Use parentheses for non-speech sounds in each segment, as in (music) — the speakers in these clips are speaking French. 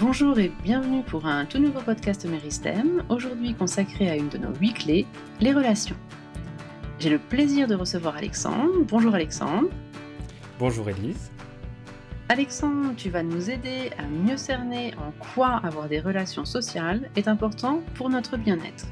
Bonjour et bienvenue pour un tout nouveau podcast Meristem, aujourd'hui consacré à une de nos huit clés, les relations. J'ai le plaisir de recevoir Alexandre. Bonjour Alexandre. Bonjour Elise. Alexandre, tu vas nous aider à mieux cerner en quoi avoir des relations sociales est important pour notre bien-être.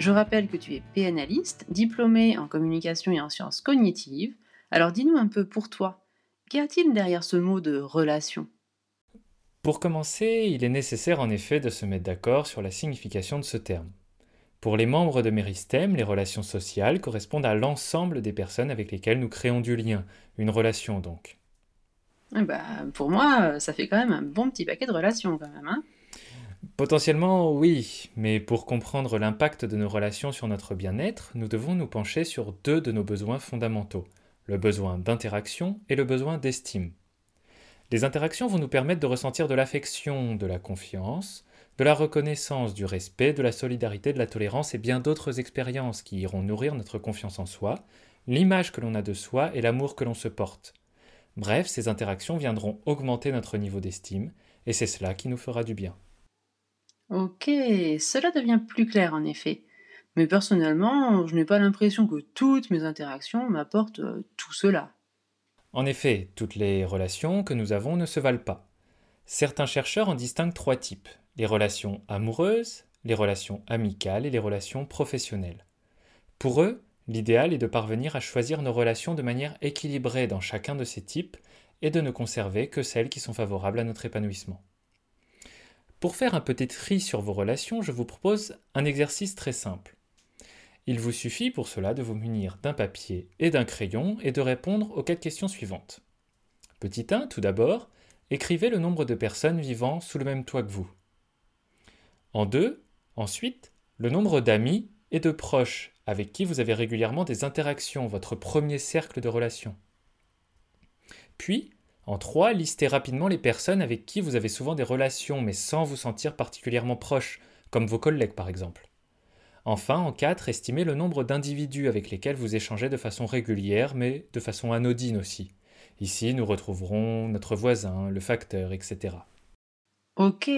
Je rappelle que tu es PNListe, diplômé en communication et en sciences cognitives. Alors dis-nous un peu pour toi, qu'y a-t-il derrière ce mot de relation? Pour commencer, il est nécessaire en effet de se mettre d'accord sur la signification de ce terme. Pour les membres de Méristem, les relations sociales correspondent à l'ensemble des personnes avec lesquelles nous créons du lien, une relation donc. Eh ben, pour moi, ça fait quand même un bon petit paquet de relations quand même. Hein Potentiellement oui, mais pour comprendre l'impact de nos relations sur notre bien-être, nous devons nous pencher sur deux de nos besoins fondamentaux, le besoin d'interaction et le besoin d'estime. Les interactions vont nous permettre de ressentir de l'affection, de la confiance, de la reconnaissance, du respect, de la solidarité, de la tolérance et bien d'autres expériences qui iront nourrir notre confiance en soi, l'image que l'on a de soi et l'amour que l'on se porte. Bref, ces interactions viendront augmenter notre niveau d'estime, et c'est cela qui nous fera du bien. Ok, cela devient plus clair en effet. Mais personnellement, je n'ai pas l'impression que toutes mes interactions m'apportent euh, tout cela. En effet, toutes les relations que nous avons ne se valent pas. Certains chercheurs en distinguent trois types les relations amoureuses, les relations amicales et les relations professionnelles. Pour eux, l'idéal est de parvenir à choisir nos relations de manière équilibrée dans chacun de ces types et de ne conserver que celles qui sont favorables à notre épanouissement. Pour faire un petit tri sur vos relations, je vous propose un exercice très simple. Il vous suffit pour cela de vous munir d'un papier et d'un crayon et de répondre aux quatre questions suivantes. Petit 1, tout d'abord, écrivez le nombre de personnes vivant sous le même toit que vous. En 2, ensuite, le nombre d'amis et de proches avec qui vous avez régulièrement des interactions, votre premier cercle de relations. Puis, en 3, listez rapidement les personnes avec qui vous avez souvent des relations mais sans vous sentir particulièrement proche, comme vos collègues par exemple. Enfin, en 4, estimez le nombre d'individus avec lesquels vous échangez de façon régulière mais de façon anodine aussi. Ici, nous retrouverons notre voisin, le facteur, etc. Ok,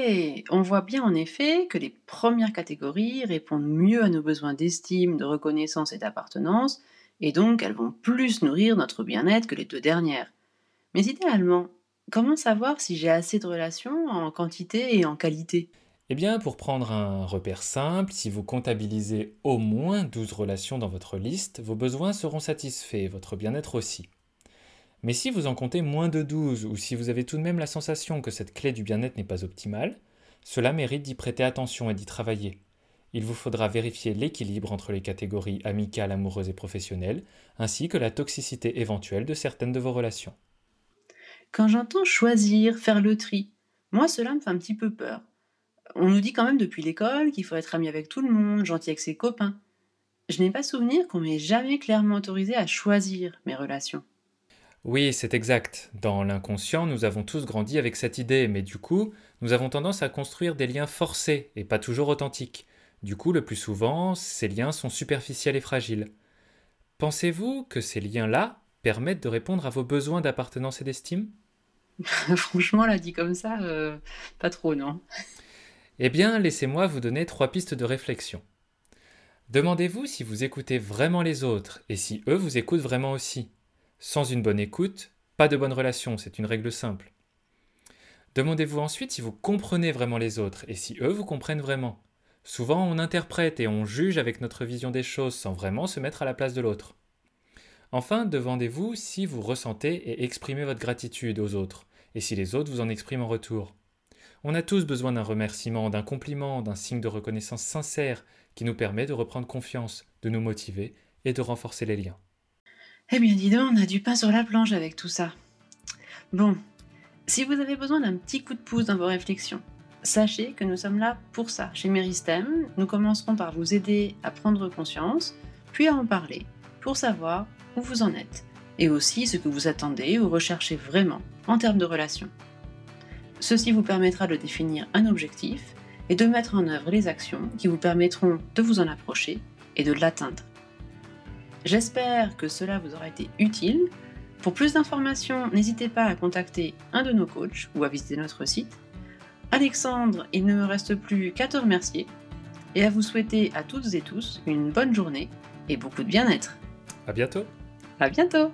on voit bien en effet que les premières catégories répondent mieux à nos besoins d'estime, de reconnaissance et d'appartenance, et donc elles vont plus nourrir notre bien-être que les deux dernières. Mais idéalement, comment savoir si j'ai assez de relations en quantité et en qualité? Eh bien, pour prendre un repère simple, si vous comptabilisez au moins 12 relations dans votre liste, vos besoins seront satisfaits, votre bien-être aussi. Mais si vous en comptez moins de 12 ou si vous avez tout de même la sensation que cette clé du bien-être n'est pas optimale, cela mérite d'y prêter attention et d'y travailler. Il vous faudra vérifier l'équilibre entre les catégories amicales, amoureuses et professionnelles, ainsi que la toxicité éventuelle de certaines de vos relations. Quand j'entends choisir, faire le tri, moi cela me fait un petit peu peur. On nous dit quand même depuis l'école qu'il faut être ami avec tout le monde, gentil avec ses copains. Je n'ai pas souvenir qu'on m'ait jamais clairement autorisé à choisir mes relations. Oui, c'est exact. Dans l'inconscient, nous avons tous grandi avec cette idée, mais du coup, nous avons tendance à construire des liens forcés et pas toujours authentiques. Du coup, le plus souvent, ces liens sont superficiels et fragiles. Pensez-vous que ces liens-là permettent de répondre à vos besoins d'appartenance et d'estime? (laughs) Franchement, là, dit comme ça, euh, pas trop, non. Eh bien, laissez-moi vous donner trois pistes de réflexion. Demandez-vous si vous écoutez vraiment les autres et si eux vous écoutent vraiment aussi. Sans une bonne écoute, pas de bonne relation, c'est une règle simple. Demandez-vous ensuite si vous comprenez vraiment les autres et si eux vous comprennent vraiment. Souvent on interprète et on juge avec notre vision des choses sans vraiment se mettre à la place de l'autre. Enfin, demandez-vous si vous ressentez et exprimez votre gratitude aux autres, et si les autres vous en expriment en retour. On a tous besoin d'un remerciement, d'un compliment, d'un signe de reconnaissance sincère qui nous permet de reprendre confiance, de nous motiver et de renforcer les liens. Eh bien, dis donc, on a du pain sur la planche avec tout ça. Bon, si vous avez besoin d'un petit coup de pouce dans vos réflexions, sachez que nous sommes là pour ça. Chez Meristem, nous commencerons par vous aider à prendre conscience, puis à en parler, pour savoir où vous en êtes, et aussi ce que vous attendez ou recherchez vraiment en termes de relations. Ceci vous permettra de définir un objectif et de mettre en œuvre les actions qui vous permettront de vous en approcher et de l'atteindre. J'espère que cela vous aura été utile. Pour plus d'informations, n'hésitez pas à contacter un de nos coachs ou à visiter notre site. Alexandre, il ne me reste plus qu'à te remercier et à vous souhaiter à toutes et tous une bonne journée et beaucoup de bien-être. À bientôt. À bientôt.